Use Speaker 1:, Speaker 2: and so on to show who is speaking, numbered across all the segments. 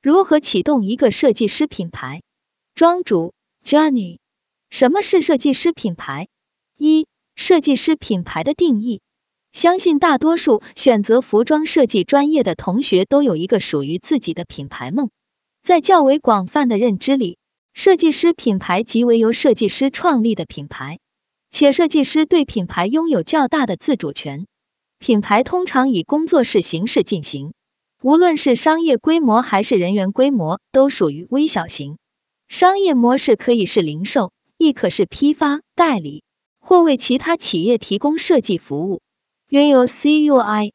Speaker 1: 如何启动一个设计师品牌？庄主 Johnny，什么是设计师品牌？一、设计师品牌的定义。相信大多数选择服装设计专业的同学都有一个属于自己的品牌梦。在较为广泛的认知里，设计师品牌即为由设计师创立的品牌，且设计师对品牌拥有较大的自主权。品牌通常以工作室形式进行，无论是商业规模还是人员规模，都属于微小型。商业模式可以是零售，亦可是批发、代理，或为其他企业提供设计服务。原有 CUI，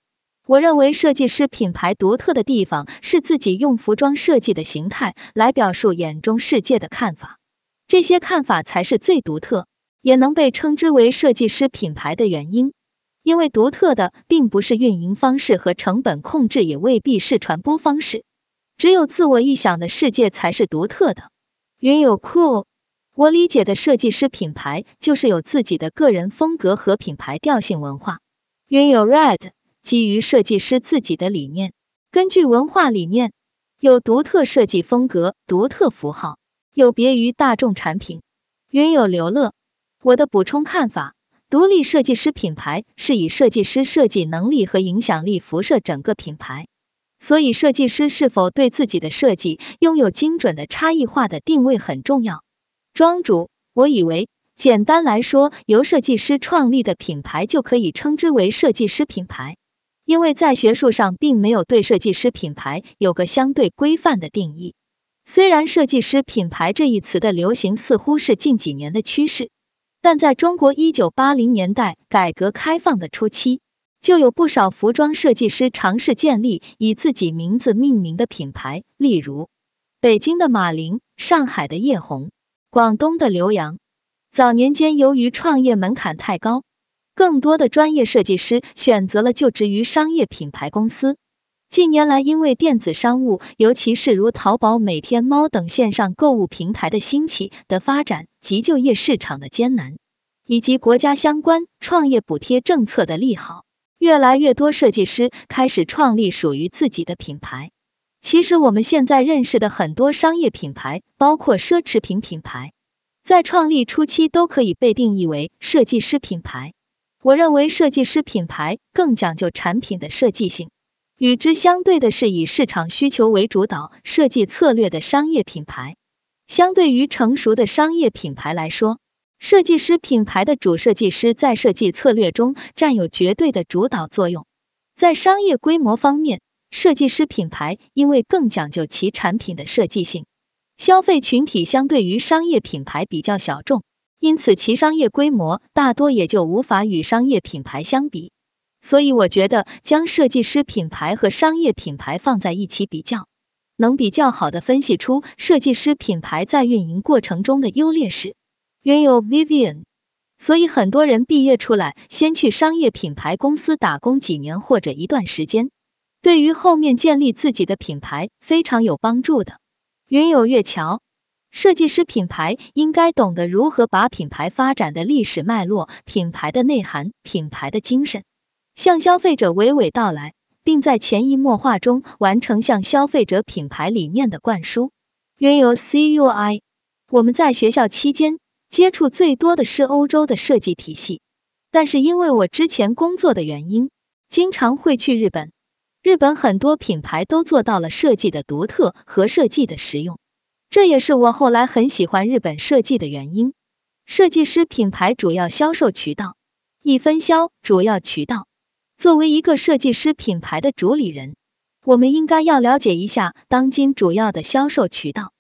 Speaker 1: 我认为设计师品牌独特的地方是自己用服装设计的形态来表述眼中世界的看法，这些看法才是最独特，也能被称之为设计师品牌的原因。因为独特的并不是运营方式和成本控制，也未必是传播方式，只有自我臆想的世界才是独特的。云有 Cool，我理解的设计师品牌就是有自己的个人风格和品牌调性文化。云有 Red，基于设计师自己的理念，根据文化理念，有独特设计风格、独特符号，有别于大众产品。云有刘乐，我的补充看法。独立设计师品牌是以设计师设计能力和影响力辐射整个品牌，所以设计师是否对自己的设计拥有精准的差异化的定位很重要。庄主，我以为简单来说，由设计师创立的品牌就可以称之为设计师品牌，因为在学术上并没有对设计师品牌有个相对规范的定义。虽然设计师品牌这一词的流行似乎是近几年的趋势。但在中国一九八零年代改革开放的初期，就有不少服装设计师尝试建立以自己名字命名的品牌，例如北京的马琳、上海的叶红、广东的刘洋。早年间，由于创业门槛太高，更多的专业设计师选择了就职于商业品牌公司。近年来，因为电子商务，尤其是如淘宝、每天猫等线上购物平台的兴起的发展及就业市场的艰难，以及国家相关创业补贴政策的利好，越来越多设计师开始创立属于自己的品牌。其实我们现在认识的很多商业品牌，包括奢侈品品牌，在创立初期都可以被定义为设计师品牌。我认为设计师品牌更讲究产品的设计性。与之相对的是以市场需求为主导设计策略的商业品牌。相对于成熟的商业品牌来说，设计师品牌的主设计师在设计策略中占有绝对的主导作用。在商业规模方面，设计师品牌因为更讲究其产品的设计性，消费群体相对于商业品牌比较小众，因此其商业规模大多也就无法与商业品牌相比。所以我觉得将设计师品牌和商业品牌放在一起比较，能比较好的分析出设计师品牌在运营过程中的优劣势。原有 Vivian，所以很多人毕业出来先去商业品牌公司打工几年或者一段时间，对于后面建立自己的品牌非常有帮助的。云有月桥，设计师品牌应该懂得如何把品牌发展的历史脉络、品牌的内涵、品牌的精神。向消费者娓娓道来，并在潜移默化中完成向消费者品牌理念的灌输。原有 CUI，我们在学校期间接触最多的是欧洲的设计体系，但是因为我之前工作的原因，经常会去日本。日本很多品牌都做到了设计的独特和设计的实用，这也是我后来很喜欢日本设计的原因。设计师品牌主要销售渠道，一分销主要渠道。作为一个设计师品牌的主理人，我们应该要了解一下当今主要的销售渠道。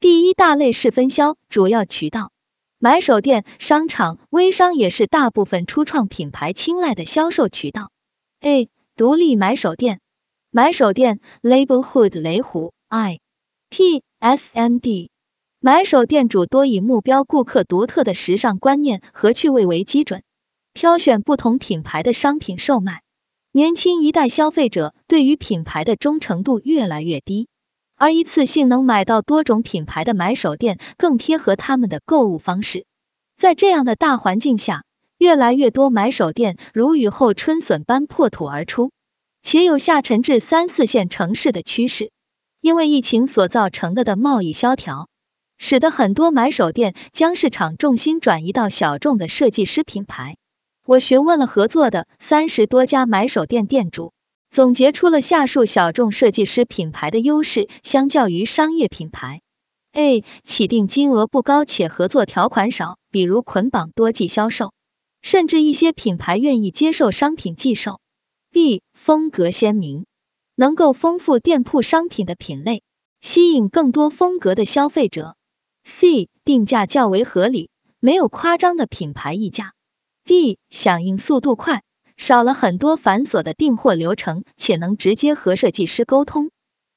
Speaker 1: 第一大类是分销主要渠道，买手店、商场、微商也是大部分初创品牌青睐的销售渠道。A. 独立买手店，买手店 Labelhood 雷虎 I T S N D 买手店主多以目标顾客独特的时尚观念和趣味为基准，挑选不同品牌的商品售卖。年轻一代消费者对于品牌的忠诚度越来越低，而一次性能买到多种品牌的买手店更贴合他们的购物方式。在这样的大环境下，越来越多买手店如雨后春笋般破土而出，且有下沉至三四线城市的趋势。因为疫情所造成的的贸易萧条，使得很多买手店将市场重心转移到小众的设计师品牌。我询问了合作的三十多家买手店店主，总结出了下述小众设计师品牌的优势，相较于商业品牌：A. 起订金额不高且合作条款少，比如捆绑多季销售，甚至一些品牌愿意接受商品寄售；B. 风格鲜明。能够丰富店铺商品的品类，吸引更多风格的消费者。C 定价较为合理，没有夸张的品牌溢价。D 响应速度快，少了很多繁琐的订货流程，且能直接和设计师沟通。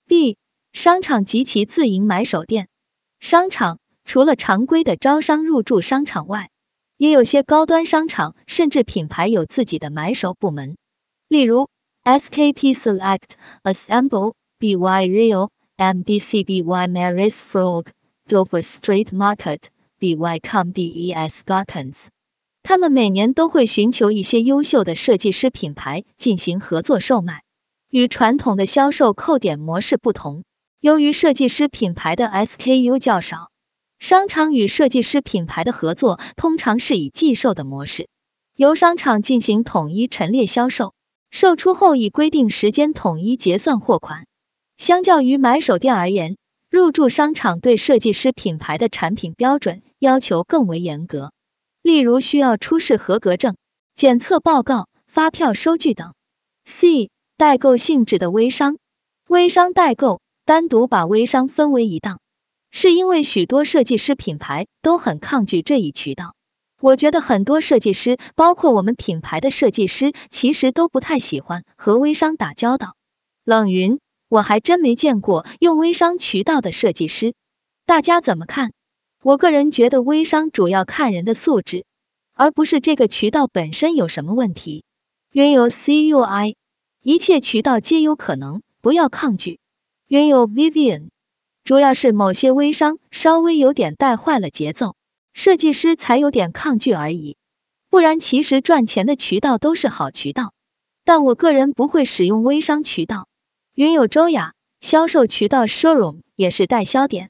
Speaker 1: B 商场及其自营买手店，商场除了常规的招商入驻商场外，也有些高端商场甚至品牌有自己的买手部门，例如。SKP Select, Assemble, BY Real, MDC BY Maris Frog, Dover Street Market, BY Com DES Garkens。他们每年都会寻求一些优秀的设计师品牌进行合作售卖。与传统的销售扣点模式不同，由于设计师品牌的 SKU 较少，商场与设计师品牌的合作通常是以寄售的模式，由商场进行统一陈列销售。售出后以规定时间统一结算货款。相较于买手店而言，入驻商场对设计师品牌的产品标准要求更为严格，例如需要出示合格证、检测报告、发票收据等。C 代购性质的微商，微商代购单独把微商分为一档，是因为许多设计师品牌都很抗拒这一渠道。我觉得很多设计师，包括我们品牌的设计师，其实都不太喜欢和微商打交道。冷云，我还真没见过用微商渠道的设计师，大家怎么看？我个人觉得微商主要看人的素质，而不是这个渠道本身有什么问题。云有 CUI，一切渠道皆有可能，不要抗拒。云有 Vivian，主要是某些微商稍微有点带坏了节奏。设计师才有点抗拒而已，不然其实赚钱的渠道都是好渠道。但我个人不会使用微商渠道。云有周雅，销售渠道 showroom 也是代销点。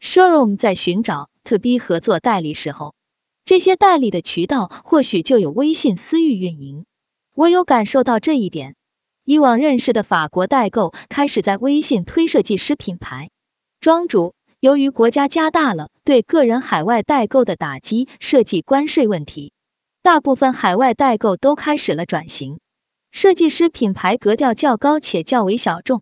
Speaker 1: showroom 在寻找 to B 合作代理时候，这些代理的渠道或许就有微信私域运营。我有感受到这一点。以往认识的法国代购开始在微信推设计师品牌，庄主。由于国家加大了对个人海外代购的打击，设计关税问题，大部分海外代购都开始了转型。设计师品牌格调较高且较为小众，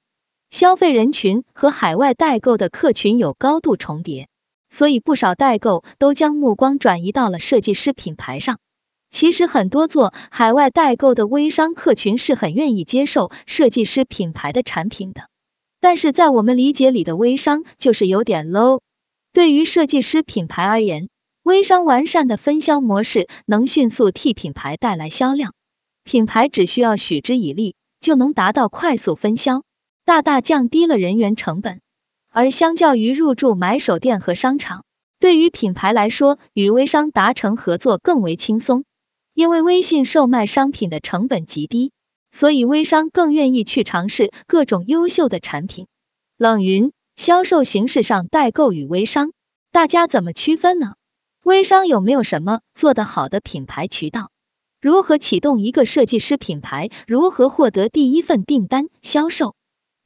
Speaker 1: 消费人群和海外代购的客群有高度重叠，所以不少代购都将目光转移到了设计师品牌上。其实很多做海外代购的微商客群是很愿意接受设计师品牌的产品的。但是在我们理解里的微商就是有点 low。对于设计师品牌而言，微商完善的分销模式能迅速替品牌带来销量，品牌只需要许之以利，就能达到快速分销，大大降低了人员成本。而相较于入驻买手店和商场，对于品牌来说，与微商达成合作更为轻松，因为微信售卖商品的成本极低。所以微商更愿意去尝试各种优秀的产品。冷云，销售形式上代购与微商，大家怎么区分呢？微商有没有什么做得好的品牌渠道？如何启动一个设计师品牌？如何获得第一份订单？销售？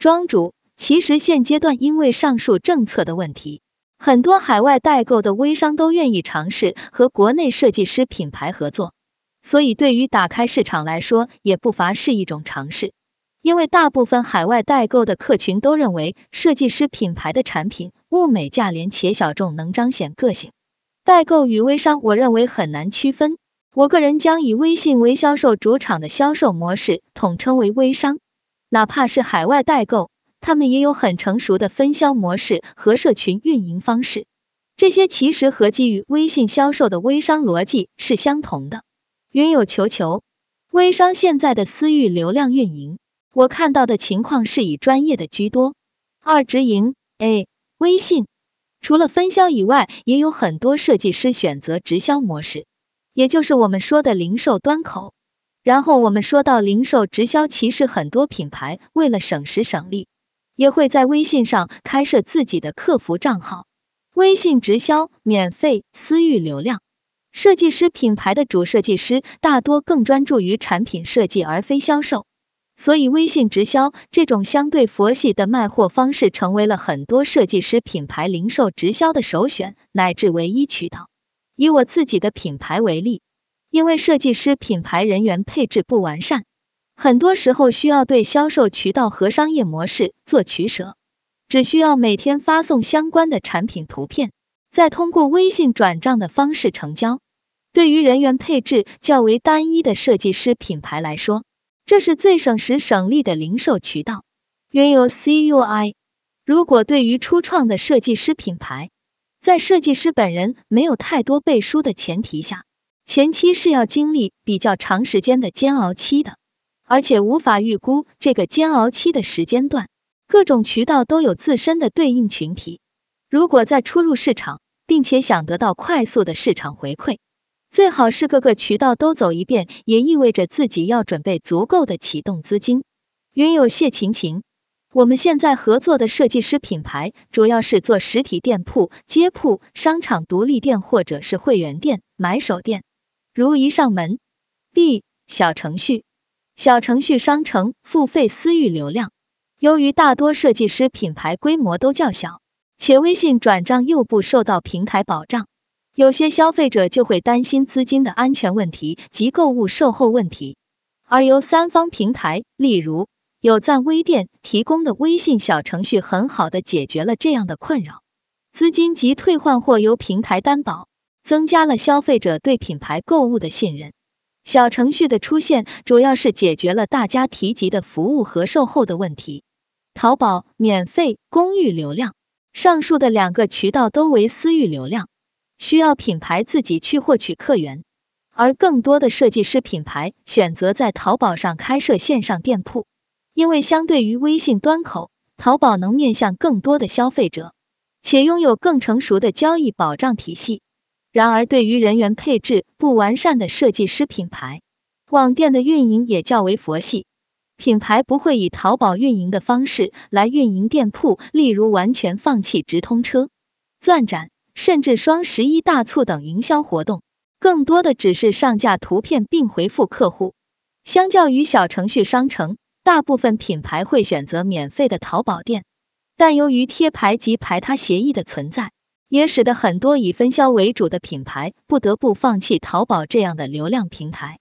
Speaker 1: 庄主，其实现阶段因为上述政策的问题，很多海外代购的微商都愿意尝试和国内设计师品牌合作。所以，对于打开市场来说，也不乏是一种尝试。因为大部分海外代购的客群都认为，设计师品牌的产品物美价廉且小众，能彰显个性。代购与微商，我认为很难区分。我个人将以微信为销售主场的销售模式统称为微商。哪怕是海外代购，他们也有很成熟的分销模式和社群运营方式。这些其实和基于微信销售的微商逻辑是相同的。云有求求，微商现在的私域流量运营，我看到的情况是以专业的居多。二直营，A 微信，除了分销以外，也有很多设计师选择直销模式，也就是我们说的零售端口。然后我们说到零售直销，其实很多品牌为了省时省力，也会在微信上开设自己的客服账号，微信直销免费私域流量。设计师品牌的主设计师大多更专注于产品设计而非销售，所以微信直销这种相对佛系的卖货方式成为了很多设计师品牌零售直销的首选乃至唯一渠道。以我自己的品牌为例，因为设计师品牌人员配置不完善。很多时候需要对销售渠道和商业模式做取舍，只需要每天发送相关的产品图片，再通过微信转账的方式成交。对于人员配置较为单一的设计师品牌来说，这是最省时省力的零售渠道。原有 CUI，如果对于初创的设计师品牌，在设计师本人没有太多背书的前提下，前期是要经历比较长时间的煎熬期的。而且无法预估这个煎熬期的时间段，各种渠道都有自身的对应群体。如果在初入市场，并且想得到快速的市场回馈，最好是各个渠道都走一遍，也意味着自己要准备足够的启动资金。云有谢晴晴，我们现在合作的设计师品牌，主要是做实体店铺、街铺、商场独立店或者是会员店、买手店，如一上门、B 小程序。小程序商城付费私域流量，由于大多设计师品牌规模都较小，且微信转账又不受到平台保障，有些消费者就会担心资金的安全问题及购物售后问题。而由三方平台，例如有赞微店提供的微信小程序，很好的解决了这样的困扰，资金及退换货由平台担保，增加了消费者对品牌购物的信任。小程序的出现，主要是解决了大家提及的服务和售后的问题。淘宝免费公域流量，上述的两个渠道都为私域流量，需要品牌自己去获取客源。而更多的设计师品牌选择在淘宝上开设线上店铺，因为相对于微信端口，淘宝能面向更多的消费者，且拥有更成熟的交易保障体系。然而，对于人员配置不完善的设计师品牌，网店的运营也较为佛系。品牌不会以淘宝运营的方式来运营店铺，例如完全放弃直通车、钻展，甚至双十一大促等营销活动，更多的只是上架图片并回复客户。相较于小程序商城，大部分品牌会选择免费的淘宝店，但由于贴牌及排他协议的存在。也使得很多以分销为主的品牌不得不放弃淘宝这样的流量平台。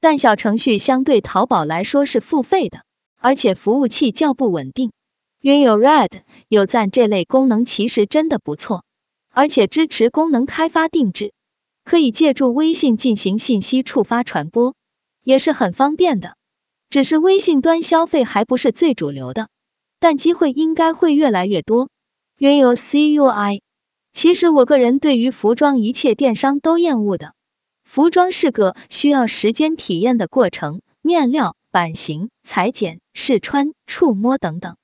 Speaker 1: 但小程序相对淘宝来说是付费的，而且服务器较不稳定。云有 Red 有赞这类功能其实真的不错，而且支持功能开发定制，可以借助微信进行信息触发传播，也是很方便的。只是微信端消费还不是最主流的，但机会应该会越来越多。云有 CUI。其实我个人对于服装一切电商都厌恶的，服装是个需要时间体验的过程，面料、版型、裁剪、试穿、触摸等等。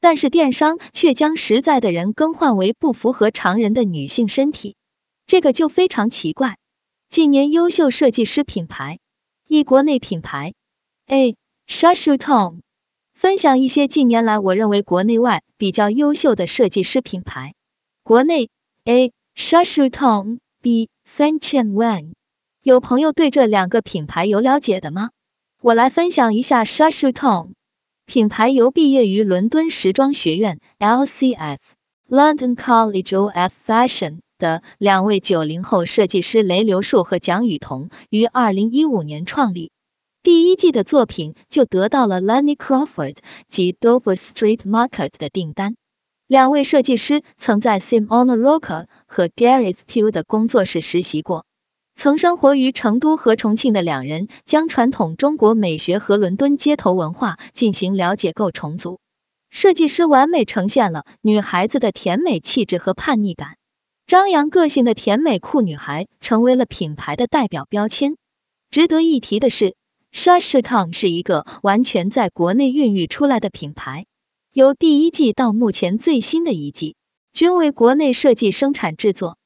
Speaker 1: 但是电商却将实在的人更换为不符合常人的女性身体，这个就非常奇怪。近年优秀设计师品牌，一国内品牌 A Shashu Tom 分享一些近年来我认为国内外比较优秀的设计师品牌，国内。A. Shushu Tong, B. Fanchen Wan，有朋友对这两个品牌有了解的吗？我来分享一下 Shushu Tong 品牌，由毕业于伦敦时装学院 （LCF, London College of Fashion） 的两位九零后设计师雷流树和蒋雨桐于二零一五年创立。第一季的作品就得到了 Lenny Crawford 及 Dover Street Market 的订单。两位设计师曾在 Simon Roca 和 Gareth p u 的工作室实习过。曾生活于成都和重庆的两人，将传统中国美学和伦敦街头文化进行了解构重组。设计师完美呈现了女孩子的甜美气质和叛逆感，张扬个性的甜美酷女孩成为了品牌的代表标签。值得一提的是 shashitong 是一个完全在国内孕育出来的品牌。由第一季到目前最新的一季，均为国内设计生产制作，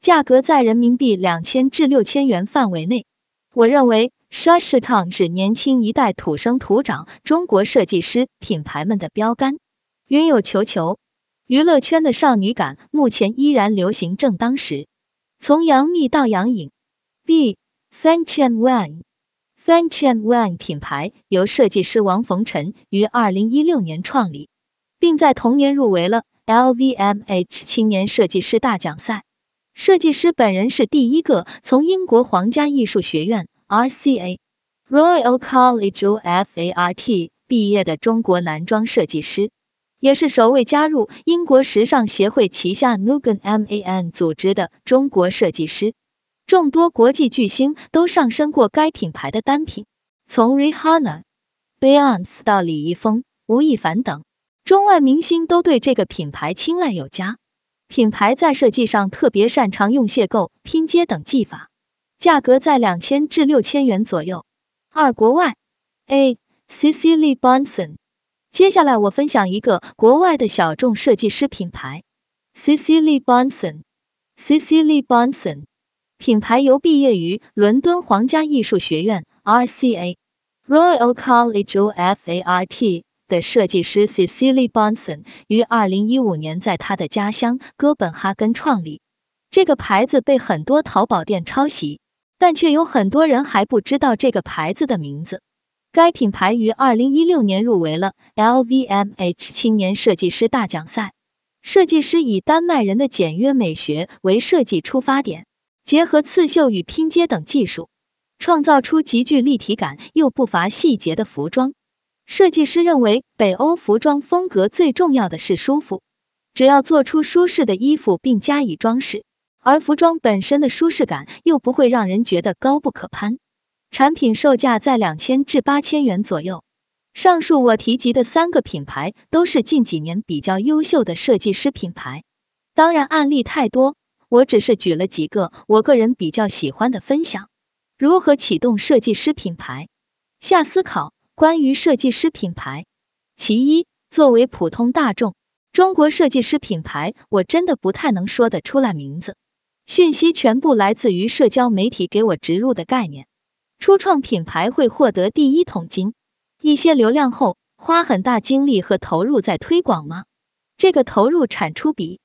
Speaker 1: 价格在人民币两千至六千元范围内。我认为 s h a s h t o n 是年轻一代土生土长中国设计师品牌们的标杆。云有球球，娱乐圈的少女感目前依然流行正当时，从杨幂到杨颖。B Fan Chen Wang Fan Chen Wang 品牌由设计师王逢辰于二零一六年创立，并在同年入围了 LVMH 青年设计师大奖赛。设计师本人是第一个从英国皇家艺术学院 RCA Royal College of Art 毕业的中国男装设计师，也是首位加入英国时尚协会旗下 Nugan Man 组织的中国设计师。众多国际巨星都上身过该品牌的单品，从 Rihanna、Beyonce 到李易峰、吴亦凡等中外明星都对这个品牌青睐有加。品牌在设计上特别擅长用邂逅、拼接等技法，价格在两千至六千元左右。二国外。A. Cecily Bonson，接下来我分享一个国外的小众设计师品牌，Cecily b o n s o n Cecily Bonson。品牌由毕业于伦敦皇家艺术学院 （RCA Royal College of Art） 的设计师 Cecilie Bonson 于二零一五年在他的家乡哥本哈根创立。这个牌子被很多淘宝店抄袭，但却有很多人还不知道这个牌子的名字。该品牌于二零一六年入围了 LVMH 青年设计师大奖赛。设计师以丹麦人的简约美学为设计出发点。结合刺绣与拼接等技术，创造出极具立体感又不乏细节的服装。设计师认为，北欧服装风格最重要的是舒服，只要做出舒适的衣服并加以装饰，而服装本身的舒适感又不会让人觉得高不可攀。产品售价在两千至八千元左右。上述我提及的三个品牌都是近几年比较优秀的设计师品牌，当然案例太多。我只是举了几个我个人比较喜欢的分享。如何启动设计师品牌？下思考关于设计师品牌。其一，作为普通大众，中国设计师品牌我真的不太能说得出来名字，讯息全部来自于社交媒体给我植入的概念。初创品牌会获得第一桶金，一些流量后，花很大精力和投入在推广吗？这个投入产出比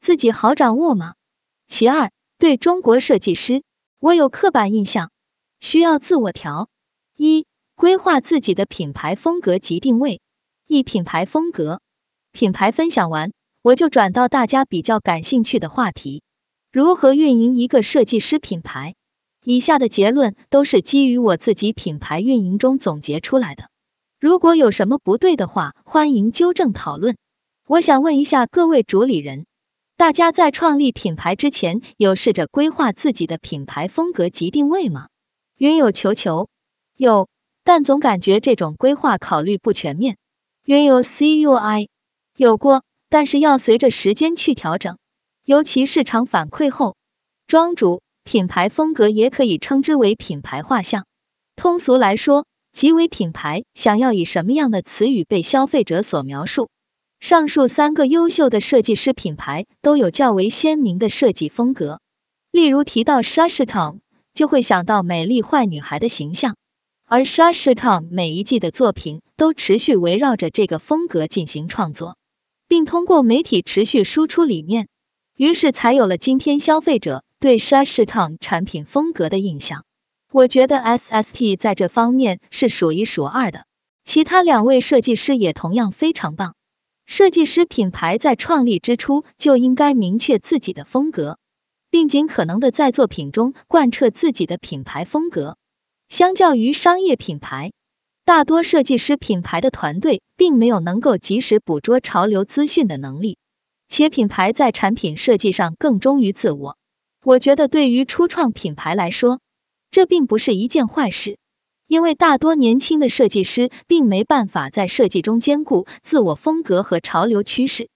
Speaker 1: 自己好掌握吗？其二，对中国设计师，我有刻板印象，需要自我调。一、规划自己的品牌风格及定位。一、品牌风格。品牌分享完，我就转到大家比较感兴趣的话题：如何运营一个设计师品牌？以下的结论都是基于我自己品牌运营中总结出来的，如果有什么不对的话，欢迎纠正讨论。我想问一下各位主理人。大家在创立品牌之前，有试着规划自己的品牌风格及定位吗？云有球球有，但总感觉这种规划考虑不全面。原有 CUI 有过，但是要随着时间去调整，尤其市场反馈后。庄主品牌风格也可以称之为品牌画像，通俗来说，即为品牌想要以什么样的词语被消费者所描述。上述三个优秀的设计师品牌都有较为鲜明的设计风格，例如提到 Sasha Tom，就会想到美丽坏女孩的形象，而 Sasha Tom 每一季的作品都持续围绕着这个风格进行创作，并通过媒体持续输出理念，于是才有了今天消费者对 Sasha Tom 产品风格的印象。我觉得 SST 在这方面是数一数二的，其他两位设计师也同样非常棒。设计师品牌在创立之初就应该明确自己的风格，并尽可能的在作品中贯彻自己的品牌风格。相较于商业品牌，大多设计师品牌的团队并没有能够及时捕捉潮流资讯的能力，且品牌在产品设计上更忠于自我。我觉得对于初创品牌来说，这并不是一件坏事。因为大多年轻的设计师并没办法在设计中兼顾自我风格和潮流趋势，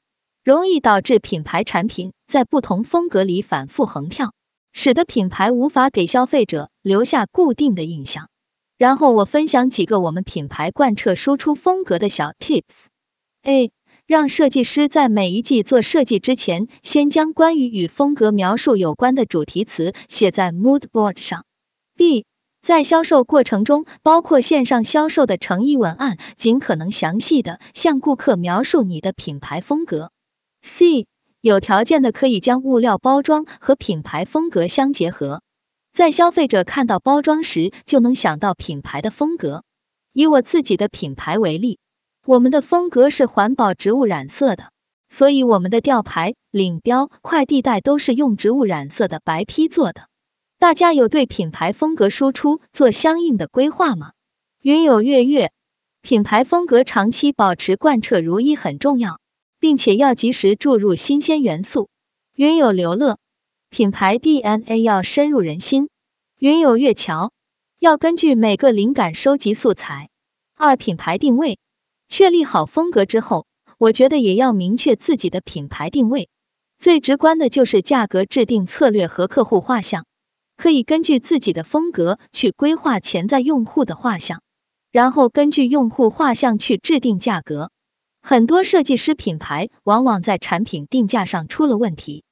Speaker 1: 容易导致品牌产品在不同风格里反复横跳，使得品牌无法给消费者留下固定的印象。然后我分享几个我们品牌贯彻输出风格的小 tips。A. 让设计师在每一季做设计之前，先将关于与风格描述有关的主题词写在 mood board 上。B. 在销售过程中，包括线上销售的诚意文案，尽可能详细的向顾客描述你的品牌风格。C 有条件的可以将物料包装和品牌风格相结合，在消费者看到包装时就能想到品牌的风格。以我自己的品牌为例，我们的风格是环保植物染色的，所以我们的吊牌、领标、快递袋都是用植物染色的白坯做的。大家有对品牌风格输出做相应的规划吗？云有月月，品牌风格长期保持贯彻如一很重要。并且要及时注入新鲜元素。云有流乐，品牌 DNA 要深入人心。云有月桥，要根据每个灵感收集素材。二品牌定位，确立好风格之后，我觉得也要明确自己的品牌定位。最直观的就是价格制定策略和客户画像，可以根据自己的风格去规划潜在用户的画像，然后根据用户画像去制定价格。很多设计师品牌往往在产品定价上出了问题，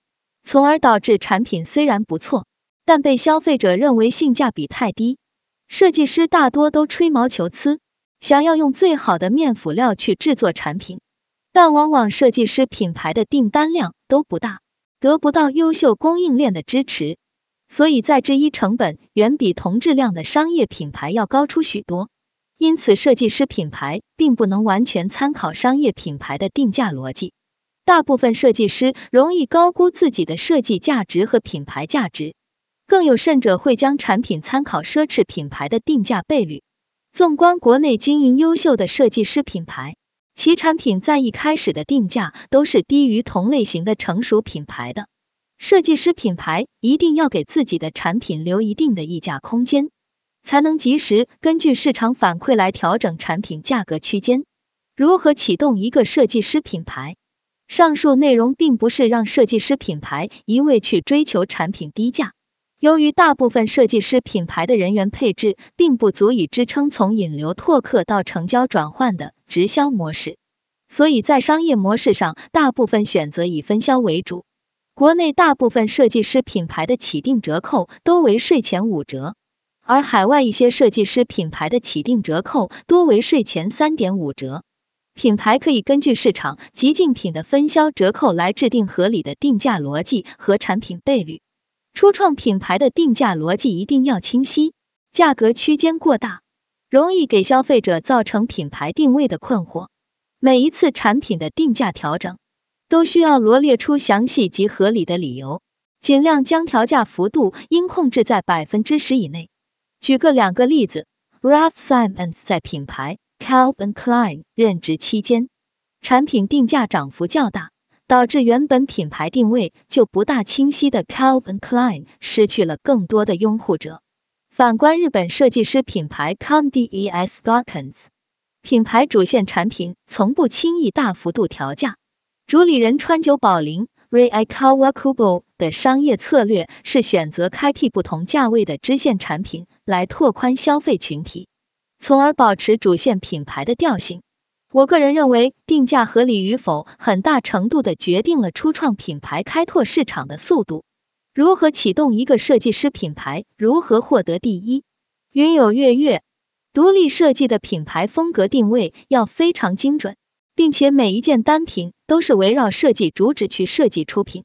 Speaker 1: 从而导致产品虽然不错，但被消费者认为性价比太低。设计师大多都吹毛求疵，想要用最好的面辅料去制作产品，但往往设计师品牌的订单量都不大，得不到优秀供应链的支持，所以在制衣成本远比同质量的商业品牌要高出许多。因此，设计师品牌并不能完全参考商业品牌的定价逻辑。大部分设计师容易高估自己的设计价值和品牌价值，更有甚者会将产品参考奢侈品牌的定价倍率。纵观国内经营优秀的设计师品牌，其产品在一开始的定价都是低于同类型的成熟品牌的。设计师品牌一定要给自己的产品留一定的溢价空间。才能及时根据市场反馈来调整产品价格区间。如何启动一个设计师品牌？上述内容并不是让设计师品牌一味去追求产品低价。由于大部分设计师品牌的人员配置并不足以支撑从引流拓客到成交转换的直销模式，所以在商业模式上，大部分选择以分销为主。国内大部分设计师品牌的起订折扣都为税前五折。而海外一些设计师品牌的起订折扣多为税前三点五折，品牌可以根据市场及竞品的分销折扣来制定合理的定价逻辑和产品倍率。初创品牌的定价逻辑一定要清晰，价格区间过大，容易给消费者造成品牌定位的困惑。每一次产品的定价调整，都需要罗列出详细及合理的理由，尽量将调价幅度应控制在百分之十以内。举个两个例子，Ralph Simons 在品牌 Calvin Klein 任职期间，产品定价涨幅较大，导致原本品牌定位就不大清晰的 Calvin Klein 失去了更多的拥护者。反观日本设计师品牌 Conde S. Garkens，品牌主线产品从不轻易大幅度调价，主理人川久保玲。Rei Kawakubo 的商业策略是选择开辟不同价位的支线产品，来拓宽消费群体，从而保持主线品牌的调性。我个人认为，定价合理与否，很大程度的决定了初创品牌开拓市场的速度。如何启动一个设计师品牌？如何获得第一？云有月月，独立设计的品牌风格定位要非常精准。并且每一件单品都是围绕设计主旨去设计出品，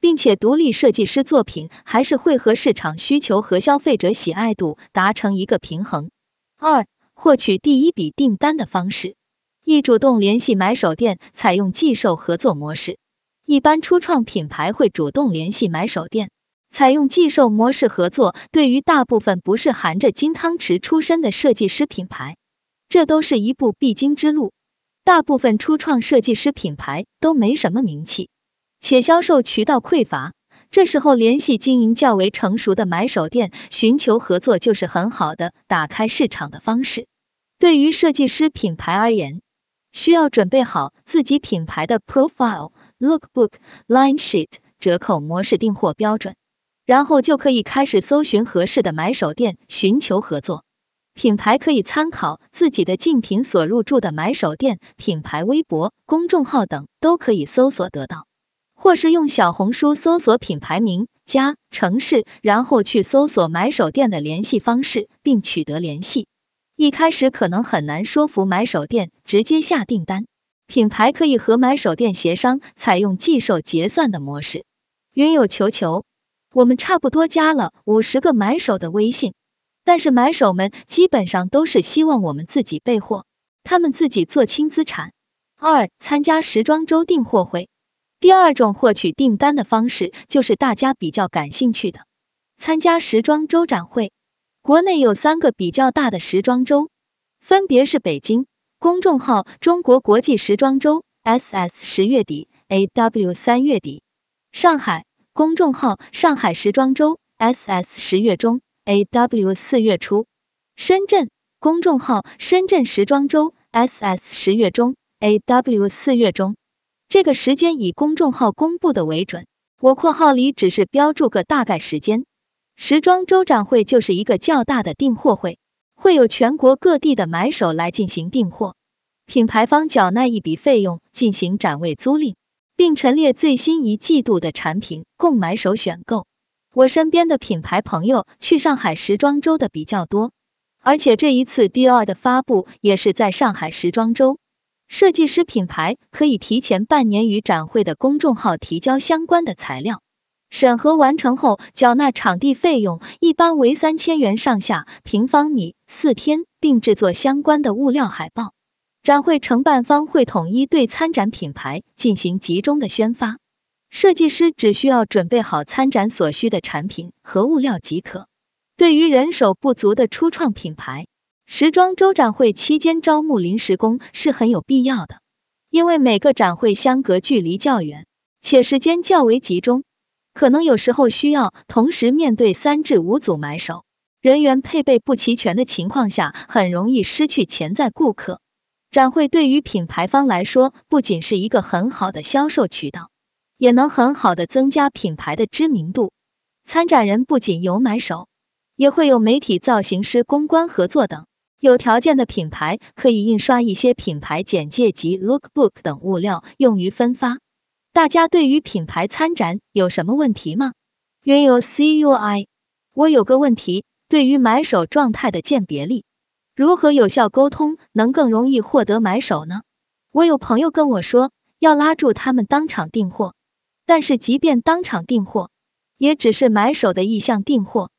Speaker 1: 并且独立设计师作品还是会和市场需求和消费者喜爱度达成一个平衡。二、获取第一笔订单的方式，一主动联系买手店，采用寄售合作模式。一般初创品牌会主动联系买手店，采用寄售模式合作。对于大部分不是含着金汤匙出身的设计师品牌，这都是一步必经之路。大部分初创设计师品牌都没什么名气，且销售渠道匮乏，这时候联系经营较为成熟的买手店，寻求合作就是很好的打开市场的方式。对于设计师品牌而言，需要准备好自己品牌的 profile、lookbook、line sheet、折扣模式、订货标准，然后就可以开始搜寻合适的买手店，寻求合作。品牌可以参考自己的竞品所入驻的买手店、品牌微博、公众号等，都可以搜索得到。或是用小红书搜索品牌名、加城市，然后去搜索买手店的联系方式，并取得联系。一开始可能很难说服买手店直接下订单，品牌可以和买手店协商，采用寄售结算的模式。云友求求，我们差不多加了五十个买手的微信，但是买手们基本上都是希望我们自己备货，他们自己做轻资产。二、参加时装周订货会。第二种获取订单的方式，就是大家比较感兴趣的，参加时装周展会。国内有三个比较大的时装周，分别是北京公众号中国国际时装周 SS 十月底，AW 三月底；上海公众号上海时装周 SS 十月中，AW 四月初；深圳公众号深圳时装周 SS 十月中，AW 四月中。这个时间以公众号公布的为准，我括号里只是标注个大概时间。时装周展会就是一个较大的订货会，会有全国各地的买手来进行订货，品牌方缴纳一笔费用进行展位租赁，并陈列最新一季度的产品供买手选购。我身边的品牌朋友去上海时装周的比较多，而且这一次 Dior 的发布也是在上海时装周。设计师品牌可以提前半年与展会的公众号提交相关的材料。审核完成后，缴纳场地费用一般为三千元上下平方米，四天，并制作相关的物料海报。展会承办方会统一对参展品牌进行集中的宣发，设计师只需要准备好参展所需的产品和物料即可。对于人手不足的初创品牌，时装周展会期间招募临时工是很有必要的，因为每个展会相隔距离较远，且时间较为集中。可能有时候需要同时面对三至五组买手，人员配备不齐全的情况下，很容易失去潜在顾客。展会对于品牌方来说，不仅是一个很好的销售渠道，也能很好的增加品牌的知名度。参展人不仅有买手，也会有媒体、造型师、公关合作等。有条件的品牌可以印刷一些品牌简介及 lookbook 等物料，用于分发。大家对于品牌参展有什么问题吗？原有 CUI，我有个问题，对于买手状态的鉴别力，如何有效沟通，能更容易获得买手呢？我有朋友跟我说，要拉住他们当场订货，但是即便当场订货，也只是买手的意向订货。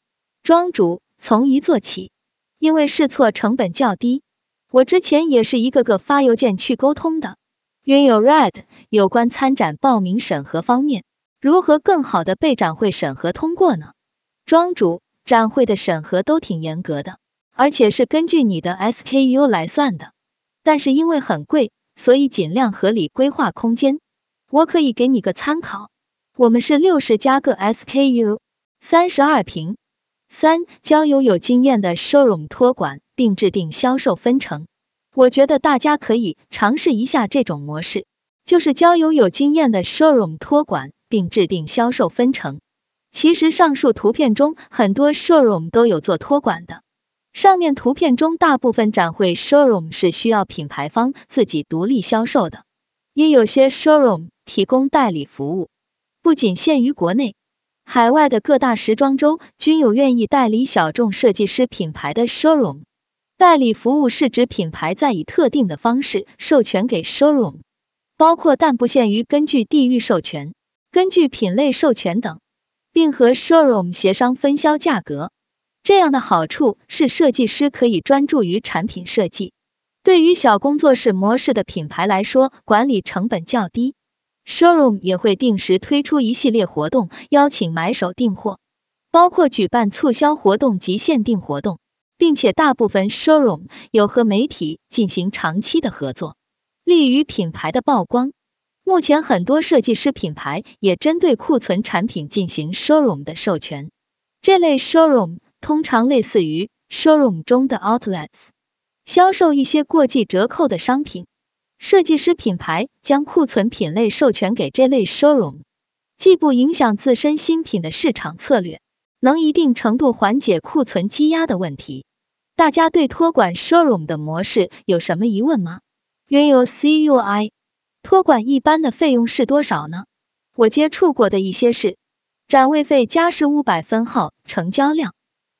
Speaker 1: 庄主从一做起，因为试错成本较低，我之前也是一个个发邮件去沟通的。云有 Red 有关参展报名审核方面，如何更好的被展会审核通过呢？庄主，展会的审核都挺严格的，而且是根据你的 SKU 来算的，但是因为很贵，所以尽量合理规划空间。我可以给你个参考，我们是六十加个 SKU，三十二平。三，交由有经验的 showroom 托管，并制定销售分成。我觉得大家可以尝试一下这种模式，就是交由有经验的 showroom 托管，并制定销售分成。其实上述图片中很多 showroom 都有做托管的，上面图片中大部分展会 showroom 是需要品牌方自己独立销售的，也有些 showroom 提供代理服务。不仅限于国内，海外的各大时装周均有愿意代理小众设计师品牌的 showroom。代理服务是指品牌在以特定的方式授权给 showroom，包括但不限于根据地域授权、根据品类授权等，并和 showroom 协商分销价格。这样的好处是设计师可以专注于产品设计，对于小工作室模式的品牌来说，管理成本较低。Showroom 也会定时推出一系列活动，邀请买手订货，包括举办促销活动及限定活动。并且大部分 showroom 有和媒体进行长期的合作，利于品牌的曝光。目前很多设计师品牌也针对库存产品进行 showroom 的授权，这类 showroom 通常类似于 showroom 中的 outlets，销售一些过季折扣的商品。设计师品牌将库存品类授权给这类 showroom，既不影响自身新品的市场策略，能一定程度缓解库存积压的问题。大家对托管 showroom 的模式有什么疑问吗？原有 CUI 托管一般的费用是多少呢？我接触过的一些是，展位费加十五百分号，成交量，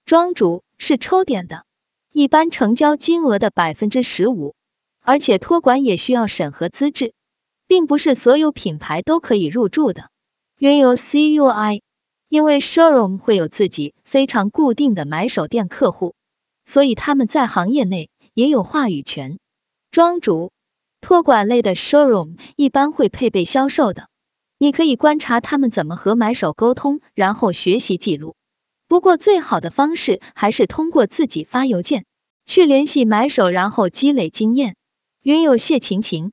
Speaker 1: 庄主是抽点的，一般成交金额的百分之十五，而且托管也需要审核资质，并不是所有品牌都可以入驻的。原有 CUI，因为 showroom 会有自己非常固定的买手店客户，所以他们在行业内也有话语权。庄主，托管类的 showroom 一般会配备销售的。你可以观察他们怎么和买手沟通，然后学习记录。不过最好的方式还是通过自己发邮件去联系买手，然后积累经验。云有谢晴晴，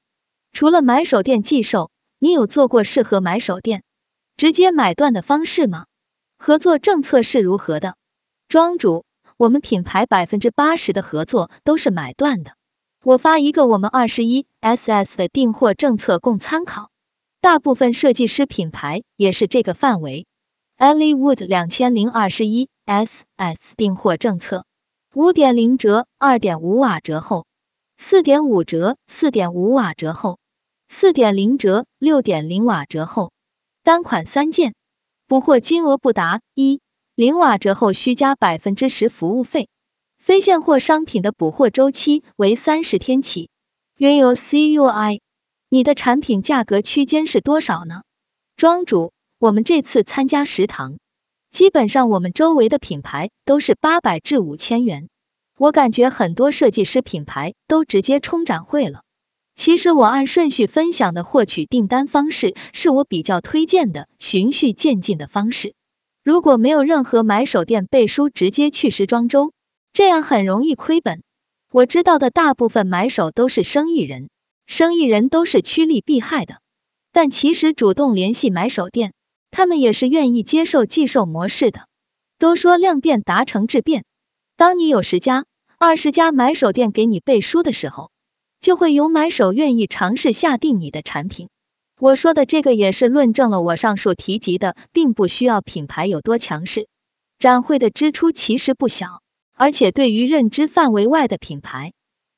Speaker 1: 除了买手店寄售，你有做过适合买手店直接买断的方式吗？合作政策是如何的？庄主，我们品牌百分之八十的合作都是买断的。我发一个我们二十一 SS 的订货政策供参考。大部分设计师品牌也是这个范围。e l l i Wood 两千零二十一 SS 订货政策，五点零折，二点五瓦折后，四点五折，四点五瓦折后，四点零折，六点零瓦折后，单款三件，补货金额不达一零瓦折后需加百分之十服务费，非现货商品的补货周期为三十天起。原油 CUI。你的产品价格区间是多少呢？庄主，我们这次参加食堂，基本上我们周围的品牌都是八百至五千元。我感觉很多设计师品牌都直接冲展会了。其实我按顺序分享的获取订单方式是我比较推荐的循序渐进的方式。如果没有任何买手店背书，直接去时装周，这样很容易亏本。我知道的大部分买手都是生意人。生意人都是趋利避害的，但其实主动联系买手店，他们也是愿意接受寄售模式的。都说量变达成质变，当你有十家、二十家买手店给你背书的时候，就会有买手愿意尝试下定你的产品。我说的这个也是论证了我上述提及的，并不需要品牌有多强势，展会的支出其实不小，而且对于认知范围外的品牌。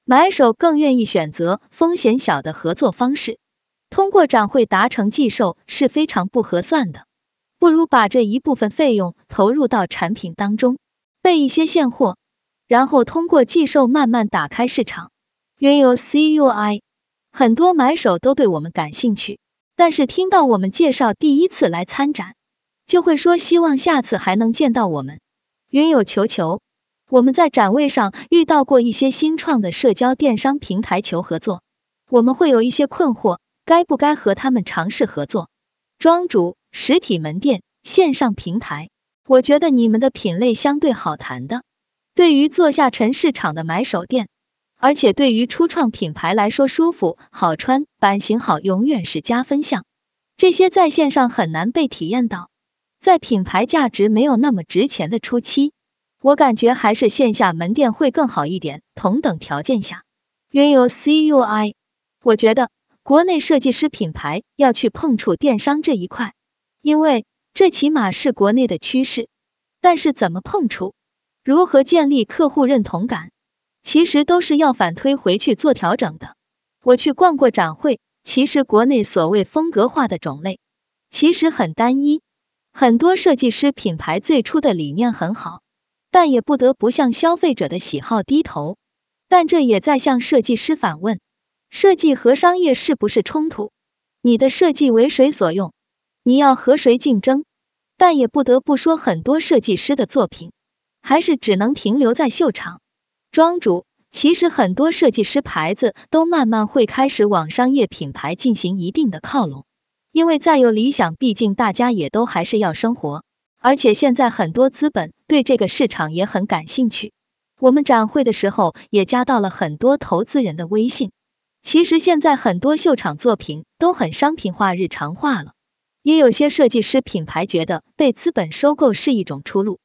Speaker 1: 买手更愿意选择风险小的合作方式，通过展会达成寄售是非常不合算的，不如把这一部分费用投入到产品当中，备一些现货，然后通过寄售慢慢打开市场。原有 CUI，很多买手都对我们感兴趣，但是听到我们介绍第一次来参展，就会说希望下次还能见到我们。云有求求。我们在展位上遇到过一些新创的社交电商平台求合作，我们会有一些困惑，该不该和他们尝试合作？庄主，实体门店、线上平台，我觉得你们的品类相对好谈的，对于做下沉市场的买手店，而且对于初创品牌来说，舒服、好穿、版型好，永远是加分项。这些在线上很难被体验到，在品牌价值没有那么值钱的初期。我感觉还是线下门店会更好一点。同等条件下，原有 CUI，我觉得国内设计师品牌要去碰触电商这一块，因为这起码是国内的趋势。但是怎么碰触，如何建立客户认同感，其实都是要反推回去做调整的。我去逛过展会，其实国内所谓风格化的种类其实很单一，很多设计师品牌最初的理念很好。但也不得不向消费者的喜好低头，但这也在向设计师反问：设计和商业是不是冲突？你的设计为谁所用？你要和谁竞争？但也不得不说，很多设计师的作品还是只能停留在秀场。庄主，其实很多设计师牌子都慢慢会开始往商业品牌进行一定的靠拢，因为再有理想，毕竟大家也都还是要生活。而且现在很多资本对这个市场也很感兴趣。我们展会的时候也加到了很多投资人的微信。其实现在很多秀场作品都很商品化、日常化了。也有些设计师品牌觉得被资本收购是一种出路。